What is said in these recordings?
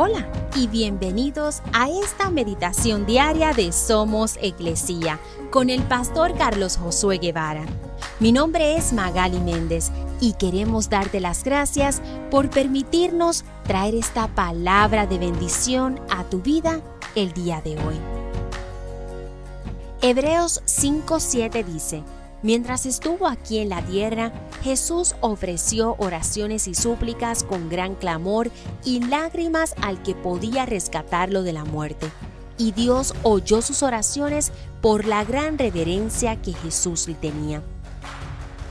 Hola y bienvenidos a esta meditación diaria de Somos Iglesia con el pastor Carlos Josué Guevara. Mi nombre es Magali Méndez y queremos darte las gracias por permitirnos traer esta palabra de bendición a tu vida el día de hoy. Hebreos 5:7 dice, Mientras estuvo aquí en la tierra, Jesús ofreció oraciones y súplicas con gran clamor y lágrimas al que podía rescatarlo de la muerte. Y Dios oyó sus oraciones por la gran reverencia que Jesús le tenía.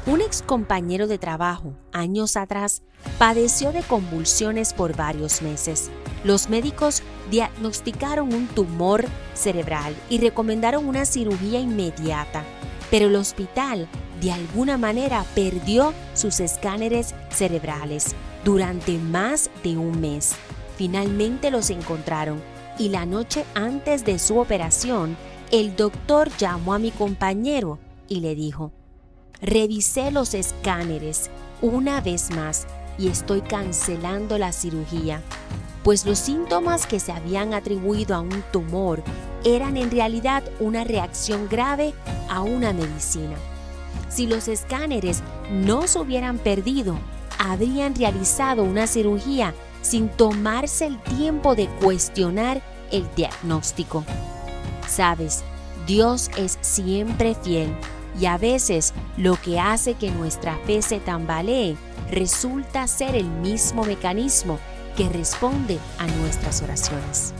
Un ex compañero de trabajo, años atrás, padeció de convulsiones por varios meses. Los médicos diagnosticaron un tumor cerebral y recomendaron una cirugía inmediata pero el hospital de alguna manera perdió sus escáneres cerebrales durante más de un mes. Finalmente los encontraron y la noche antes de su operación, el doctor llamó a mi compañero y le dijo, revisé los escáneres una vez más y estoy cancelando la cirugía, pues los síntomas que se habían atribuido a un tumor eran en realidad una reacción grave a una medicina. Si los escáneres no se hubieran perdido, habrían realizado una cirugía sin tomarse el tiempo de cuestionar el diagnóstico. Sabes, Dios es siempre fiel y a veces lo que hace que nuestra fe se tambalee resulta ser el mismo mecanismo que responde a nuestras oraciones.